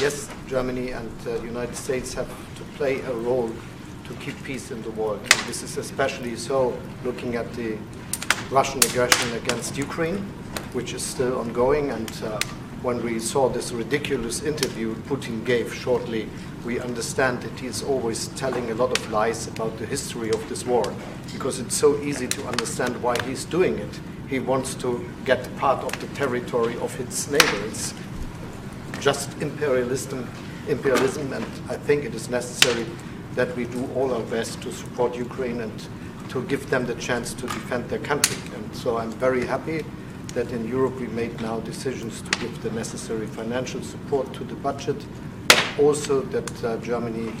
yes, Germany and uh, the United States have to play a role to keep peace in the world. And this is especially so looking at the Russian aggression against Ukraine, which is still ongoing. And uh, when we saw this ridiculous interview Putin gave shortly, we understand that he is always telling a lot of lies about the history of this war, because it's so easy to understand why he's doing it. He wants to get part of the territory of its neighbors. Just imperialism, imperialism, and I think it is necessary that we do all our best to support Ukraine and to give them the chance to defend their country. And so I'm very happy that in Europe we made now decisions to give the necessary financial support to the budget, but also that uh, Germany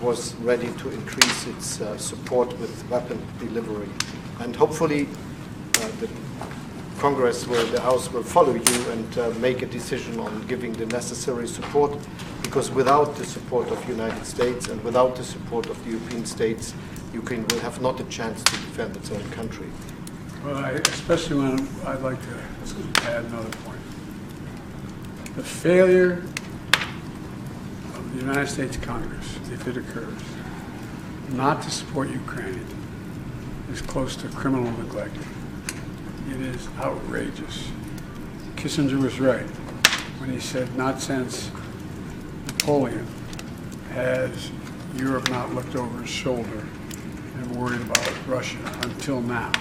was ready to increase its uh, support with weapon delivery. And hopefully uh, the Congress will, the House will follow you and uh, make a decision on giving the necessary support because without the support of the United States and without the support of the European states, Ukraine will have not a chance to defend its own country. Well, I, especially when I'd like to add another point. The failure of the United States Congress, if it occurs, not to support Ukraine is close to criminal neglect. It is outrageous. Kissinger was right when he said, not since Napoleon has Europe not looked over his shoulder and worried about Russia until now.